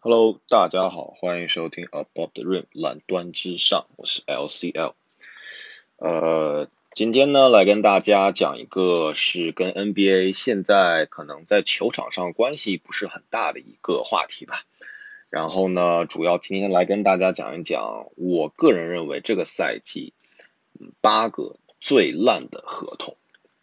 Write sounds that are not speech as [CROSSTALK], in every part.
Hello，大家好，欢迎收听 Above the Rim 蓝端之上，我是 LCL。呃，今天呢，来跟大家讲一个是跟 NBA 现在可能在球场上关系不是很大的一个话题吧。然后呢，主要今天来跟大家讲一讲，我个人认为这个赛季八个最烂的合同。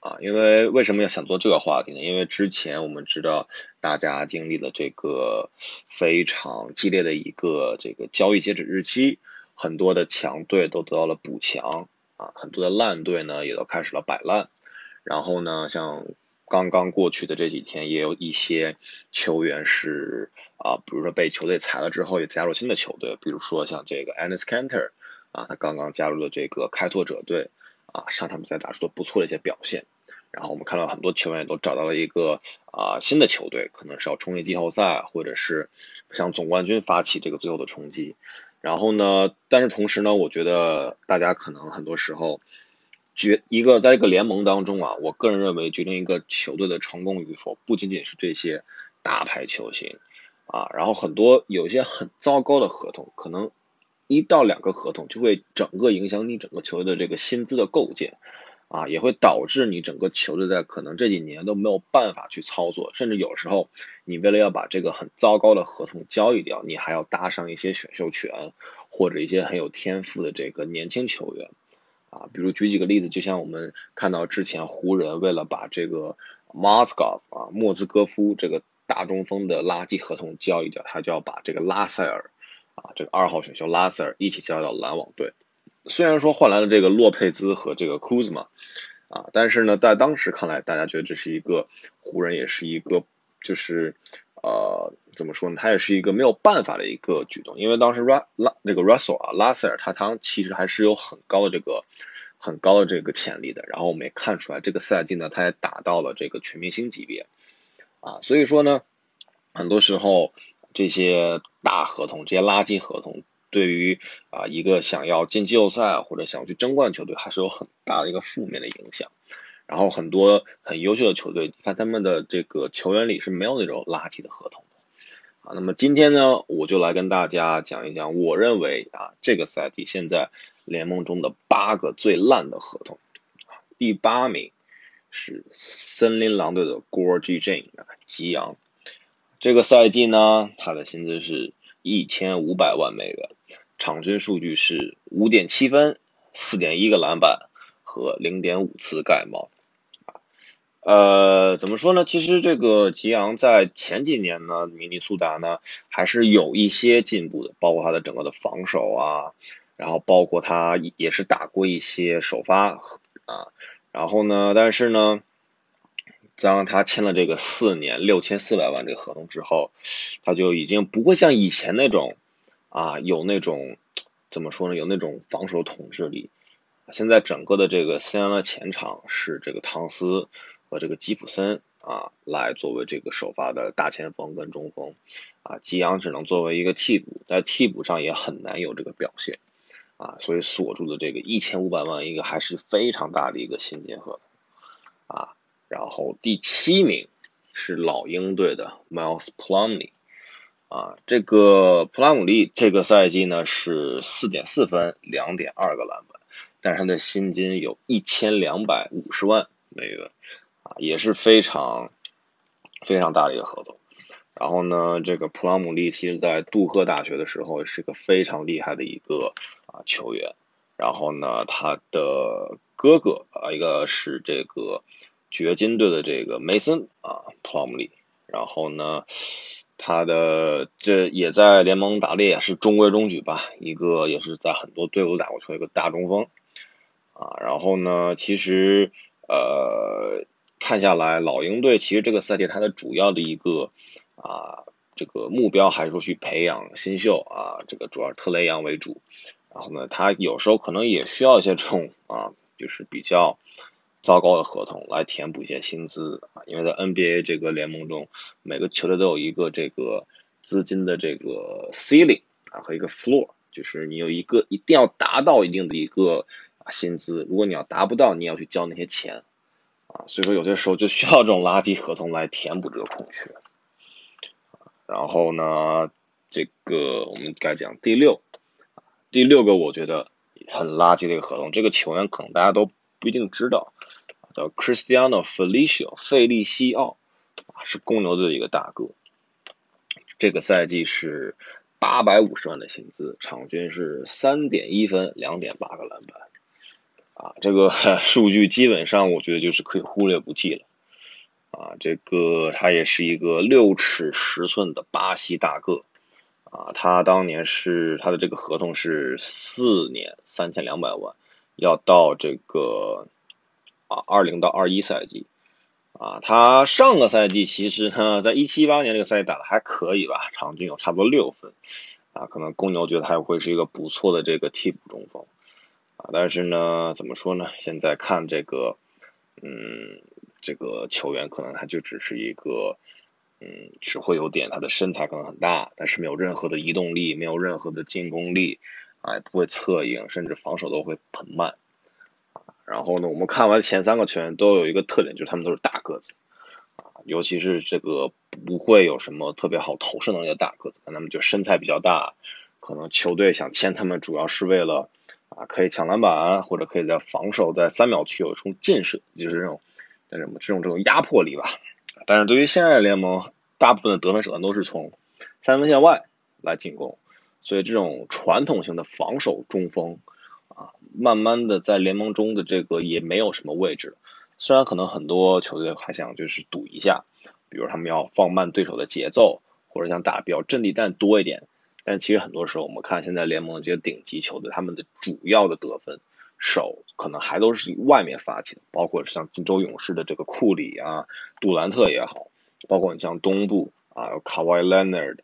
啊，因为为什么要想做这个话题呢？因为之前我们知道大家经历了这个非常激烈的一个这个交易截止日期，很多的强队都得到了补强啊，很多的烂队呢也都开始了摆烂。然后呢，像刚刚过去的这几天，也有一些球员是啊，比如说被球队裁了之后，也加入新的球队，比如说像这个 Anis Kanter 啊，他刚刚加入了这个开拓者队啊，上场比赛打出了不错的一些表现。然后我们看到很多球员也都找到了一个啊新的球队，可能是要冲击季后赛，或者是向总冠军发起这个最后的冲击。然后呢，但是同时呢，我觉得大家可能很多时候决一个在一个联盟当中啊，我个人认为决定一个球队的成功与否，不仅仅是这些大牌球星啊，然后很多有些很糟糕的合同，可能一到两个合同就会整个影响你整个球队的这个薪资的构建。啊，也会导致你整个球队在可能这几年都没有办法去操作，甚至有时候你为了要把这个很糟糕的合同交易掉，你还要搭上一些选秀权或者一些很有天赋的这个年轻球员。啊，比如举几个例子，就像我们看到之前湖人为了把这个 Moskov 啊莫兹戈夫这个大中锋的垃圾合同交易掉，他就要把这个拉塞尔啊这个二号选秀拉塞尔一起交易到篮网队。虽然说换来了这个洛佩兹和这个库兹马，啊，但是呢，在当时看来，大家觉得这是一个湖人也是一个就是呃怎么说呢？他也是一个没有办法的一个举动，因为当时拉拉那个 Russell 啊，拉塞尔他他其实还是有很高的这个很高的这个潜力的。然后我们也看出来，这个赛季呢，他也打到了这个全明星级别啊，所以说呢，很多时候这些大合同、这些垃圾合同。对于啊一个想要进季后赛或者想去争冠球队，还是有很大的一个负面的影响。然后很多很优秀的球队，你看他们的这个球员里是没有那种垃圾的合同的啊。那么今天呢，我就来跟大家讲一讲，我认为啊这个赛季现在联盟中的八个最烂的合同。第八名是森林狼队的 Gore G J 啊吉扬，这个赛季呢，他的薪资是。一千五百万美元，场均数据是五点七分、四点一个篮板和零点五次盖帽。呃，怎么说呢？其实这个吉昂在前几年呢，明尼苏达呢还是有一些进步的，包括他的整个的防守啊，然后包括他也是打过一些首发啊，然后呢，但是呢。当他签了这个四年六千四百万这个合同之后，他就已经不会像以前那种啊有那种怎么说呢有那种防守统治力。现在整个的这个森林的前场是这个汤斯和这个吉普森啊来作为这个首发的大前锋跟中锋啊吉扬只能作为一个替补，在替补上也很难有这个表现啊，所以锁住的这个一千五百万一个还是非常大的一个薪金合同啊。然后第七名是老鹰队的 Miles Plumlee，啊，这个普拉姆利这个赛季呢是四点四分，两点二个篮板，但是他的薪金有一千两百五十万美元，啊，也是非常非常大的一个合同。然后呢，这个普拉姆利其实在杜克大学的时候是个非常厉害的一个啊球员。然后呢，他的哥哥啊，一个是这个。掘金队的这个梅森啊，普拉姆利，然后呢，他的这也在联盟打的也是中规中矩吧，一个也是在很多队伍打过球一个大中锋啊，然后呢，其实呃看下来，老鹰队其实这个赛季它的主要的一个啊这个目标还是说去培养新秀啊，这个主要特雷杨为主，然后呢，他有时候可能也需要一些这种啊，就是比较。糟糕的合同来填补一些薪资啊，因为在 NBA 这个联盟中，每个球队都有一个这个资金的这个 ceiling 啊和一个 floor，就是你有一个一定要达到一定的一个薪资，如果你要达不到，你要去交那些钱啊，所以说有些时候就需要这种垃圾合同来填补这个空缺。然后呢，这个我们该讲第六，第六个我觉得很垃圾的一个合同，这个球员可能大家都不一定知道，叫 Cristiano Felicio 费利西奥，是公牛队的一个大哥，这个赛季是八百五十万的薪资，场均是三点一分，两点八个篮板，啊，这个 [LAUGHS] 数据基本上我觉得就是可以忽略不计了。啊，这个他也是一个六尺十寸的巴西大个，啊，他当年是他的这个合同是四年三千两百万，要到这个啊二零到二一赛季，啊，他上个赛季其实呢，在一七一八年这个赛季打的还可以吧，场均有差不多六分，啊，可能公牛觉得他会是一个不错的这个替补中锋，啊，但是呢，怎么说呢？现在看这个，嗯。这个球员可能他就只是一个，嗯，只会有点他的身材可能很大，但是没有任何的移动力，没有任何的进攻力，啊，也不会策应，甚至防守都会很慢，然后呢，我们看完前三个球员都有一个特点，就是他们都是大个子，啊，尤其是这个不会有什么特别好投射能力的大个子，他们就身材比较大，可能球队想签他们主要是为了啊，可以抢篮板，或者可以在防守在三秒区有一冲劲射，就是这种。那什么这种这种压迫力吧，但是对于现在的联盟，大部分的得分手段都是从三分线外来进攻，所以这种传统性的防守中锋啊，慢慢的在联盟中的这个也没有什么位置。虽然可能很多球队还想就是赌一下，比如他们要放慢对手的节奏，或者想打比较阵地战多一点，但其实很多时候我们看现在联盟的这些顶级球队，他们的主要的得分。手可能还都是以外面发起的，包括像金州勇士的这个库里啊、杜兰特也好，包括你像东部啊卡瓦伊·莱纳尔，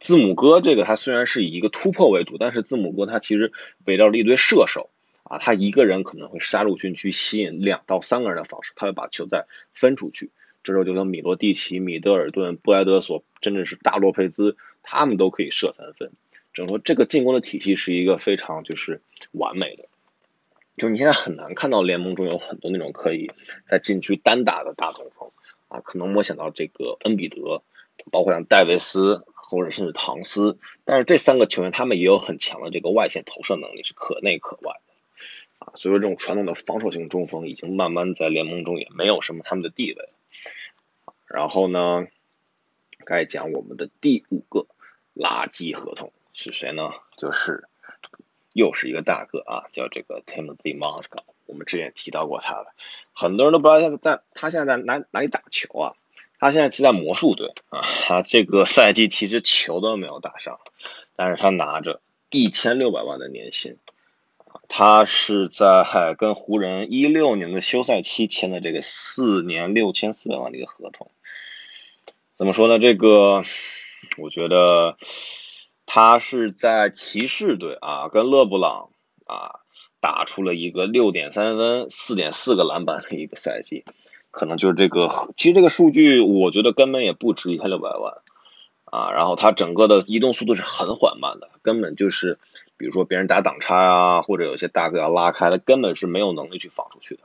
字母哥这个他虽然是以一个突破为主，但是字母哥他其实围绕着一堆射手啊，他一个人可能会杀入禁区，吸引两到三个人的防守，他会把球再分出去。这时候就像米罗蒂奇、米德尔顿、布莱德索，甚至是大洛佩兹，他们都可以射三分。整个这个进攻的体系是一个非常就是完美的。就你现在很难看到联盟中有很多那种可以在禁区单打的大中锋啊，可能我想到这个恩比德，包括像戴维斯或者甚至唐斯，但是这三个球员他们也有很强的这个外线投射能力，是可内可外的啊，所以说这种传统的防守型中锋已经慢慢在联盟中也没有什么他们的地位。然后呢，该讲我们的第五个垃圾合同是谁呢？就是。又是一个大哥啊，叫这个 Timothy m o s c o w 我们之前提到过他的，很多人都不知道他在他现在在哪哪里打球啊？他现在是在魔术队啊，他这个赛季其实球都没有打上，但是他拿着一千六百万的年薪，他是在跟湖人一六年的休赛期签的这个四年六千四百万的一个合同，怎么说呢？这个我觉得。他是在骑士队啊，跟勒布朗啊打出了一个六点三分、四点四个篮板的一个赛季，可能就是这个。其实这个数据我觉得根本也不值一千六百万啊。然后他整个的移动速度是很缓慢的，根本就是，比如说别人打挡拆啊，或者有些大哥要拉开，他根本是没有能力去防出去的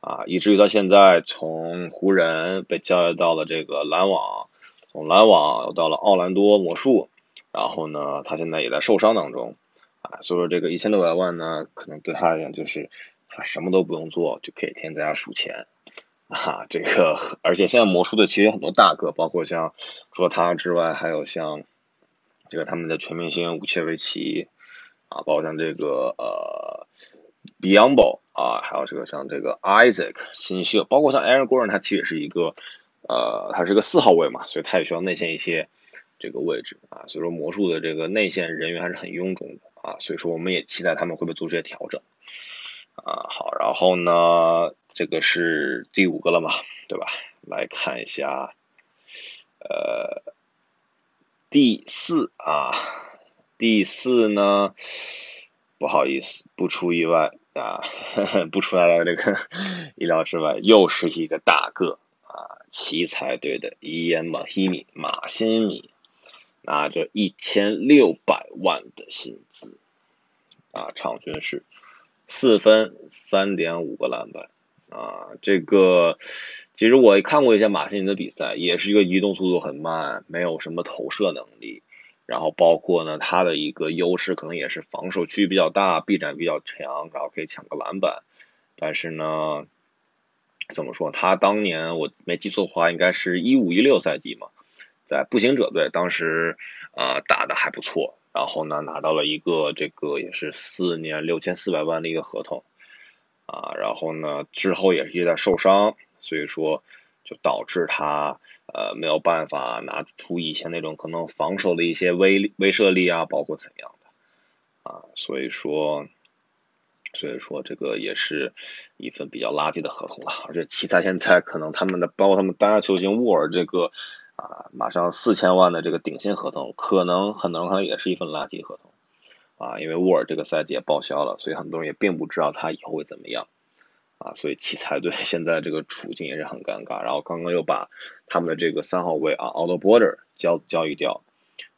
啊。以至于到现在，从湖人被交易到了这个篮网，从篮网又到了奥兰多魔术。然后呢，他现在也在受伤当中，啊，所以说这个一千六百万呢，可能对他来讲就是他什么都不用做就可以天天在家数钱，[LAUGHS] 啊，这个而且现在魔术队其实有很多大个，包括像除了他之外，还有像这个他们的全明星武切维奇，啊，包括像这个呃 Biombo 啊，还有这个像这个 Isaac 新秀，包括像 Aaron Gordon，他其实是一个呃，他是个四号位嘛，所以他也需要内线一些。这个位置啊，所以说魔术的这个内线人员还是很臃肿的啊，所以说我们也期待他们会不会做这些调整啊。好，然后呢，这个是第五个了嘛，对吧？来看一下，呃，第四啊，第四呢，不好意思，不出意外啊，[LAUGHS] 不出来了这个意料之外，又是一个大个啊，奇才队的伊恩马希米马辛米。拿着一千六百万的薪资，啊，场均是四分三点五个篮板，啊，这个其实我看过一些马辛尼的比赛，也是一个移动速度很慢，没有什么投射能力，然后包括呢，他的一个优势可能也是防守区域比较大，臂展比较强，然后可以抢个篮板。但是呢，怎么说？他当年我没记错的话，应该是一五一六赛季嘛，在步行者队当时啊打的还不错，然后呢拿到了一个这个也是四年六千四百万的一个合同啊，然后呢之后也是一直在受伤，所以说就导致他呃没有办法拿出以前那种可能防守的一些威威慑力啊，包括怎样的啊，所以说。所以说这个也是一份比较垃圾的合同了，而且奇才现在可能他们的包括他们单家球星沃尔这个啊马上四千万的这个顶薪合同，可能很多人可能也是一份垃圾合同啊，因为沃尔这个赛季也报销了，所以很多人也并不知道他以后会怎么样啊，所以奇才队 [LAUGHS] 现在这个处境也是很尴尬，然后刚刚又把他们的这个三号位啊 a u t Border 交交易掉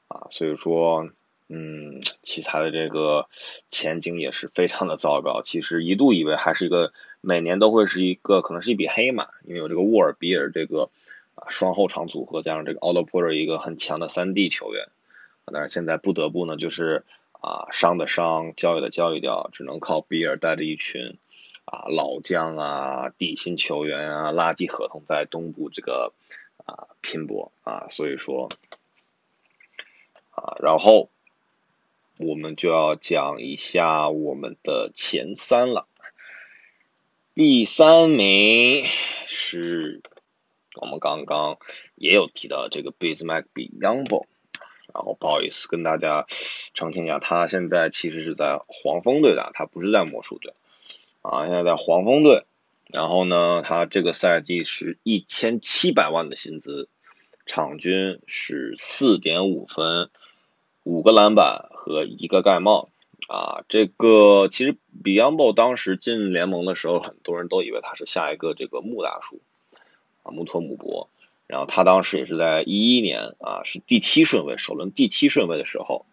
啊，所以说。嗯，奇才的这个前景也是非常的糟糕。其实一度以为还是一个每年都会是一个可能是一笔黑马，因为有这个沃尔比尔这个啊双后场组合，加上这个奥多波尔一个很强的三 D 球员。但是现在不得不呢，就是啊伤的伤，交易的交易掉，只能靠比尔带着一群啊老将啊底薪球员啊垃圾合同在东部这个啊拼搏啊，所以说啊然后。我们就要讲一下我们的前三了。第三名是我们刚刚也有提到这个 Bismack Biyombo，然后不好意思跟大家澄清一下，他现在其实是在黄蜂队的，他不是在魔术队啊，现在在黄蜂队。然后呢，他这个赛季是一千七百万的薪资，场均是四点五分。五个篮板和一个盖帽啊，这个其实 Beyond 当时进联盟的时候，很多人都以为他是下一个这个穆大叔啊，穆托姆博。然后他当时也是在一一年啊，是第七顺位，首轮第七顺位的时候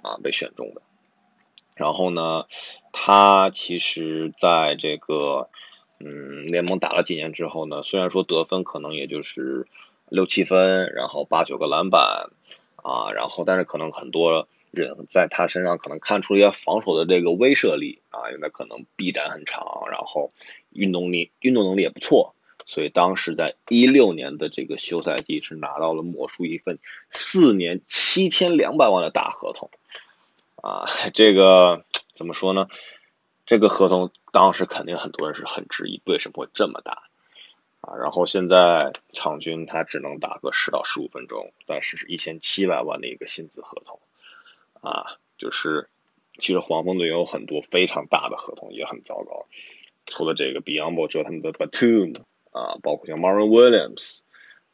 啊被选中的。然后呢，他其实在这个嗯联盟打了几年之后呢，虽然说得分可能也就是六七分，然后八九个篮板。啊，然后但是可能很多人在他身上可能看出一些防守的这个威慑力啊，因为可能臂展很长，然后运动力运动能力也不错，所以当时在一六年的这个休赛季是拿到了魔术一份四年七千两百万的大合同啊，这个怎么说呢？这个合同当时肯定很多人是很质疑为什么会这么大。啊，然后现在场均他只能打个十到十五分钟，但是是一千七百万的一个薪资合同，啊，就是其实黄蜂队有很多非常大的合同，也很糟糕。除了这个 Beyond，只有他们的 Batum 啊，包括像 Marvin Williams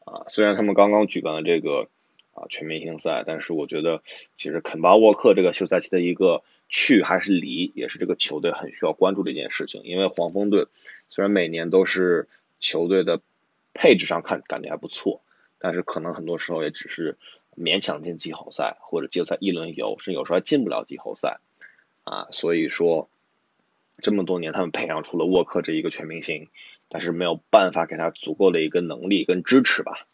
啊，虽然他们刚刚举办了这个啊全明星赛，但是我觉得其实肯巴沃克这个休赛期的一个去还是离，也是这个球队很需要关注的一件事情，因为黄蜂队虽然每年都是。球队的配置上看感觉还不错，但是可能很多时候也只是勉强进季后赛或者季后赛一轮游，甚至有时候还进不了季后赛啊。所以说这么多年他们培养出了沃克这一个全明星，但是没有办法给他足够的一个能力跟支持吧。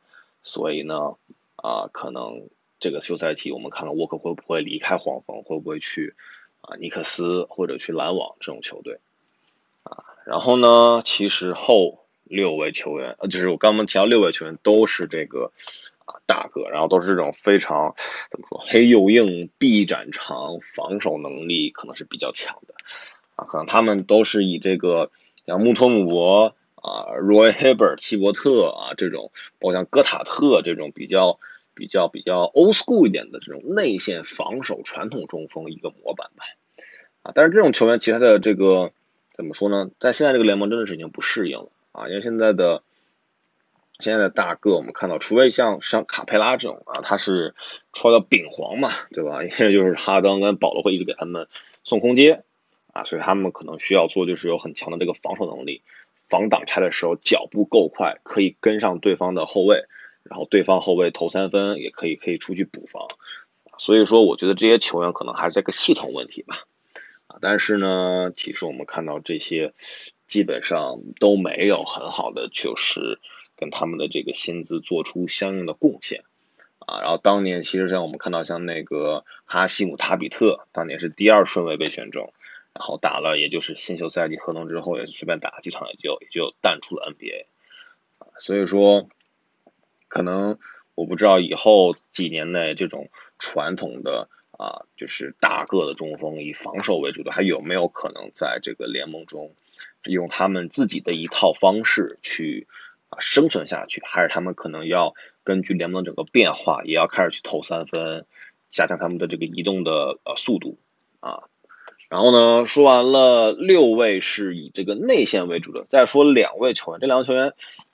所以呢啊，可能这个休赛期我们看看沃克会不会离开黄蜂，会不会去啊尼克斯或者去篮网这种球队啊。然后呢，其实后。六位球员，呃，就是我刚刚提到六位球员都是这个啊大个，然后都是这种非常怎么说黑又硬、臂展长、防守能力可能是比较强的啊，可能他们都是以这个像穆托姆博啊、Roy Hibbert、齐伯特啊这种，包括像戈塔特这种比较比较比较 old school 一点的这种内线防守传统中锋一个模板吧啊，但是这种球员其他的这个怎么说呢，在现在这个联盟真的是已经不适应了。啊，因为现在的现在的大个，我们看到，除非像像卡佩拉这种啊，他是穿到丙皇嘛，对吧？[LAUGHS] 因为就是哈登跟保罗会一直给他们送空接啊，所以他们可能需要做就是有很强的这个防守能力，防挡拆的时候脚步够快，可以跟上对方的后卫，然后对方后卫投三分也可以可以出去补防，所以说我觉得这些球员可能还是这个系统问题吧，啊，但是呢，其实我们看到这些。基本上都没有很好的，就是跟他们的这个薪资做出相应的贡献啊，然后当年其实像我们看到像那个哈希姆塔比特，当年是第二顺位被选中，然后打了也就是新秀赛季合同之后，也随便打几场也就也就淡出了 NBA，所以说可能我不知道以后几年内这种传统的啊就是大个的中锋以防守为主的，还有没有可能在这个联盟中用他们自己的一套方式去啊生存下去，还是他们可能要？根据联盟整个变化，也要开始去投三分，加强他们的这个移动的呃速度啊。然后呢，说完了六位是以这个内线为主的，再说两位球员，这两位球员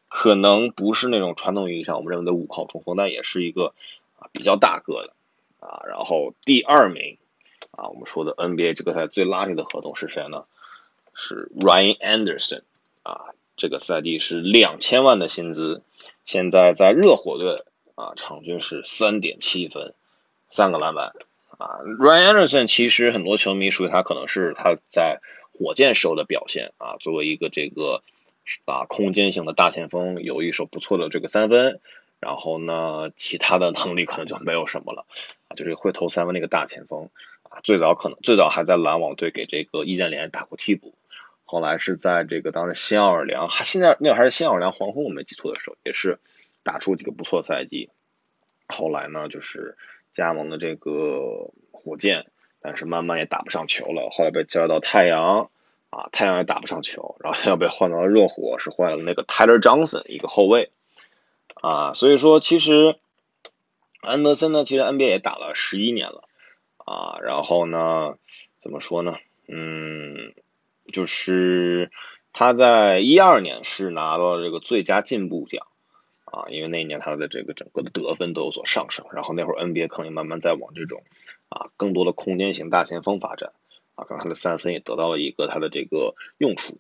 可能不是那种传统意义上我们认为的五号中锋，但也是一个啊比较大个的啊。然后第二名啊，我们说的 NBA 这个赛最垃圾的合同是谁呢？是 Ryan Anderson 啊，这个赛季是两千万的薪资。现在在热火队啊，场均是三点七分，三个篮板啊。Ryan Anderson 其实很多球迷属于他，可能是他在火箭时候的表现啊，作为一个这个啊空间型的大前锋，有一手不错的这个三分，然后呢，其他的能力可能就没有什么了啊，就是会投三分那个大前锋啊。最早可能最早还在篮网队给这个易建联打过替补。后来是在这个当时新奥尔良，现在那会还是新奥尔良黄蜂，我没记错的时候，也是打出几个不错赛季。后来呢，就是加盟的这个火箭，但是慢慢也打不上球了。后来被交易到太阳，啊，太阳也打不上球，然后又被换到了热火，是换了那个 Tyler Johnson 一个后卫，啊，所以说其实安德森呢，其实 NBA 也打了十一年了，啊，然后呢，怎么说呢，嗯。就是他在一二年是拿到了这个最佳进步奖啊，因为那一年他的这个整个的得分都有所上升，然后那会儿 NBA 可能也慢慢在往这种啊更多的空间型大前锋发展啊，刚他的三分也得到了一个他的这个用处，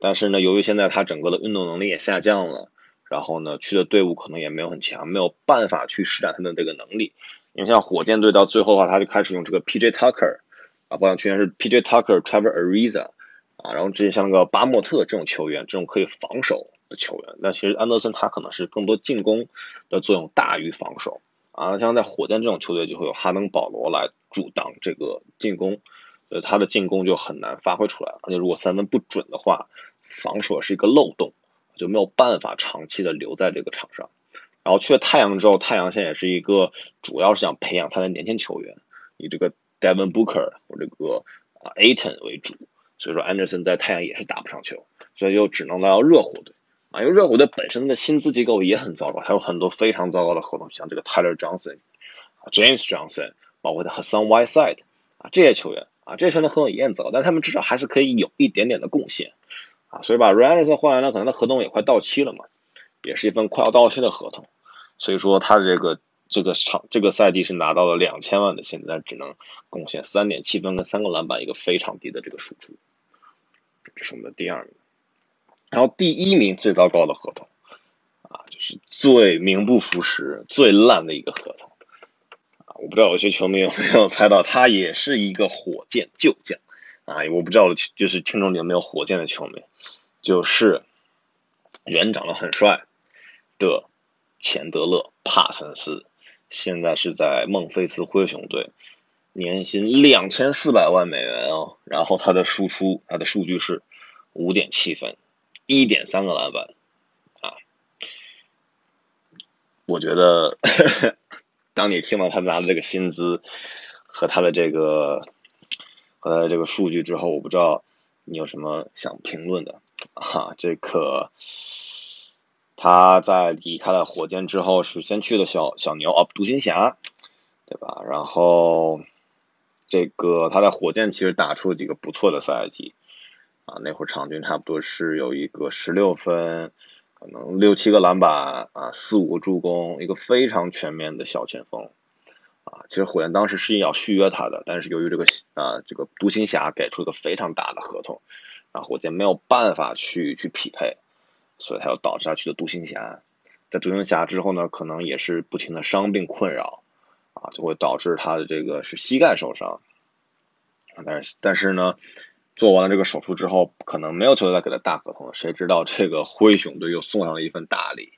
但是呢，由于现在他整个的运动能力也下降了，然后呢去的队伍可能也没有很强，没有办法去施展他的这个能力，因为像火箭队到最后的话，他就开始用这个 PJ Tucker 啊，包括去年是 PJ Tucker、Trevor Ariza。啊，然后之前像那个巴莫特这种球员，这种可以防守球员，那其实安德森他可能是更多进攻的作用大于防守啊。像在火箭这种球队，就会有哈登、保罗来阻挡这个进攻，呃，他的进攻就很难发挥出来。而且如果三分不准的话，防守是一个漏洞，就没有办法长期的留在这个场上。然后去了太阳之后，太阳现在也是一个主要是想培养他的年轻球员，以这个 Devin Booker 或这个啊 Aton 为主。所以说，安德森在太阳也是打不上球，所以就只能来到热火队啊。因为热火队本身的薪资结构也很糟糕，还有很多非常糟糕的合同，像这个 Tyler Johnson 啊、James Johnson，包括他 Hassan Whiteside 啊这些球员啊，这些球员的合同也很糟，但他们至少还是可以有一点点的贡献啊。所以把 Randleson 换来了，可能他合同也快到期了嘛，也是一份快要到期的合同。所以说他这个这个场这个赛季是拿到了两千万的薪资，但只能贡献三点七分跟三个篮板，一个非常低的这个输出。这是我们的第二名，然后第一名最糟糕的合同啊，就是最名不副实、最烂的一个合同啊！我不知道有些球迷有没有猜到，他也是一个火箭旧将啊！我不知道就是听众里有没有火箭的球迷，就是人长得很帅的钱德勒·帕森斯，现在是在孟菲斯灰熊队。年薪两千四百万美元哦，然后他的输出，他的数据是五点七分，一点三个篮板啊。我觉得，当你听到他拿的这个薪资和他的这个和他的这个数据之后，我不知道你有什么想评论的啊？这个他在离开了火箭之后，是先去了小小牛哦，独行侠，对吧？然后。这个他在火箭其实打出了几个不错的赛季，啊，那会儿场均差不多是有一个十六分，可能六七个篮板啊，四五个助攻，一个非常全面的小前锋，啊，其实火箭当时是要续约他的，但是由于这个啊这个独行侠给出一个非常大的合同，啊，火箭没有办法去去匹配，所以他又导致他去了独行侠，在独行侠之后呢，可能也是不停的伤病困扰。啊，就会导致他的这个是膝盖受伤，但是但是呢，做完了这个手术之后，可能没有球队再给他大合同了，谁知道这个灰熊队又送上了一份大礼，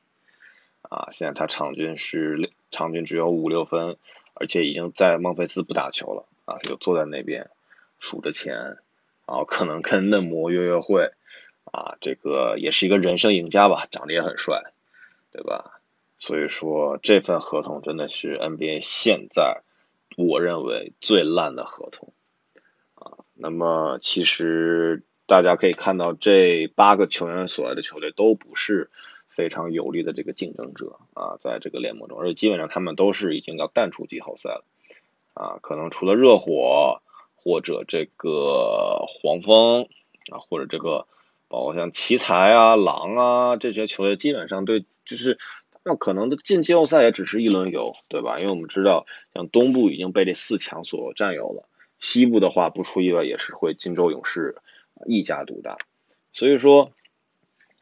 啊，现在他场均是场均只有五六分，而且已经在孟菲斯不打球了啊，就坐在那边数着钱，啊可能跟嫩模约约会啊，这个也是一个人生赢家吧，长得也很帅，对吧？所以说这份合同真的是 NBA 现在我认为最烂的合同。那么其实大家可以看到，这八个球员所在的球队都不是非常有力的这个竞争者啊，在这个联盟中，而且基本上他们都是已经要淡出季后赛了啊。可能除了热火或者这个黄蜂啊，或者这个包括像奇才啊、狼啊这些球队，基本上对就是。那可能的进季后赛也只是一轮游，对吧？因为我们知道，像东部已经被这四强所占有了，西部的话不出意外也是会金州勇士一家独大。所以说，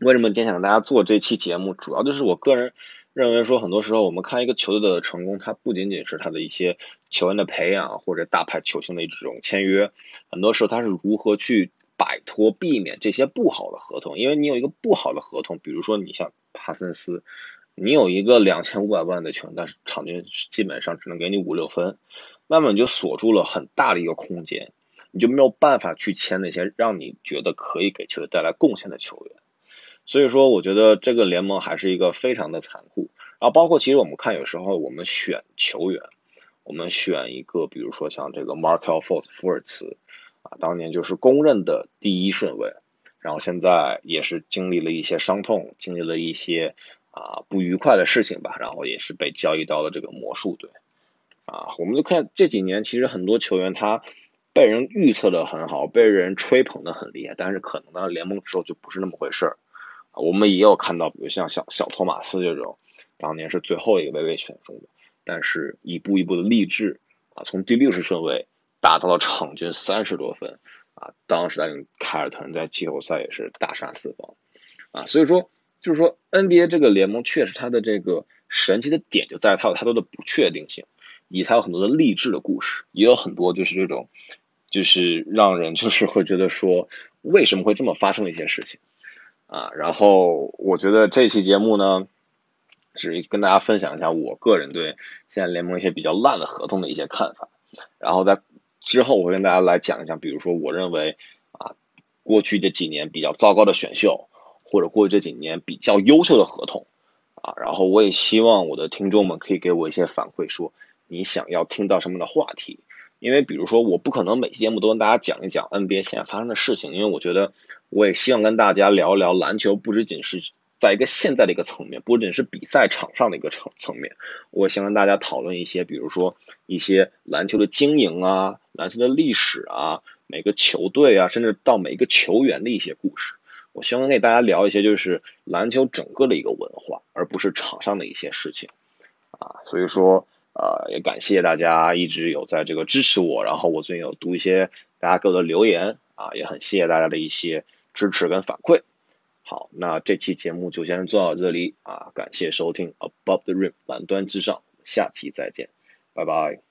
为什么今天想跟大家做这期节目，主要就是我个人认为说，很多时候我们看一个球队的成功，它不仅仅是他的一些球员的培养或者大牌球星的这种签约，很多时候他是如何去摆脱、避免这些不好的合同。因为你有一个不好的合同，比如说你像帕森斯。你有一个两千五百万的球员，但是场均基本上只能给你五六分，那么你就锁住了很大的一个空间，你就没有办法去签那些让你觉得可以给球队带来贡献的球员。所以说，我觉得这个联盟还是一个非常的残酷。然后包括其实我们看，有时候我们选球员，我们选一个，比如说像这个 Markel Fultz 福尔茨啊，当年就是公认的第一顺位，然后现在也是经历了一些伤痛，经历了一些。啊，不愉快的事情吧，然后也是被交易到了这个魔术队。啊，我们就看这几年，其实很多球员他被人预测的很好，被人吹捧的很厉害，但是可能呢，联盟之后就不是那么回事儿。我们也有看到，比如像小小托马斯这种，当年是最后一个被被选中的，但是一步一步的励志啊，从第六十顺位打到了场均三十多分啊，当时带领凯尔特人在季后赛也是大杀四方啊，所以说。就是说，NBA 这个联盟确实它的这个神奇的点就在它有太多的不确定性，以它有很多的励志的故事，也有很多就是这种，就是让人就是会觉得说为什么会这么发生的一些事情啊。然后我觉得这期节目呢，是跟大家分享一下我个人对现在联盟一些比较烂的合同的一些看法。然后在之后我会跟大家来讲一讲，比如说我认为啊，过去这几年比较糟糕的选秀。或者过去这几年比较优秀的合同，啊，然后我也希望我的听众们可以给我一些反馈，说你想要听到什么的话题。因为比如说，我不可能每期节目都跟大家讲一讲 NBA 现在发生的事情，因为我觉得我也希望跟大家聊一聊篮球，不仅仅是在一个现在的一个层面，不仅是比赛场上的一个层层面，我也希望跟大家讨论一些，比如说一些篮球的经营啊，篮球的历史啊，每个球队啊，甚至到每一个球员的一些故事。我希望给大家聊一些就是篮球整个的一个文化，而不是场上的一些事情啊。所以说，呃，也感谢大家一直有在这个支持我，然后我最近有读一些大家给我的留言啊，也很谢谢大家的一些支持跟反馈。好，那这期节目就先做到这里啊，感谢收听 Above the Rim 蓝端之上，下期再见，拜拜。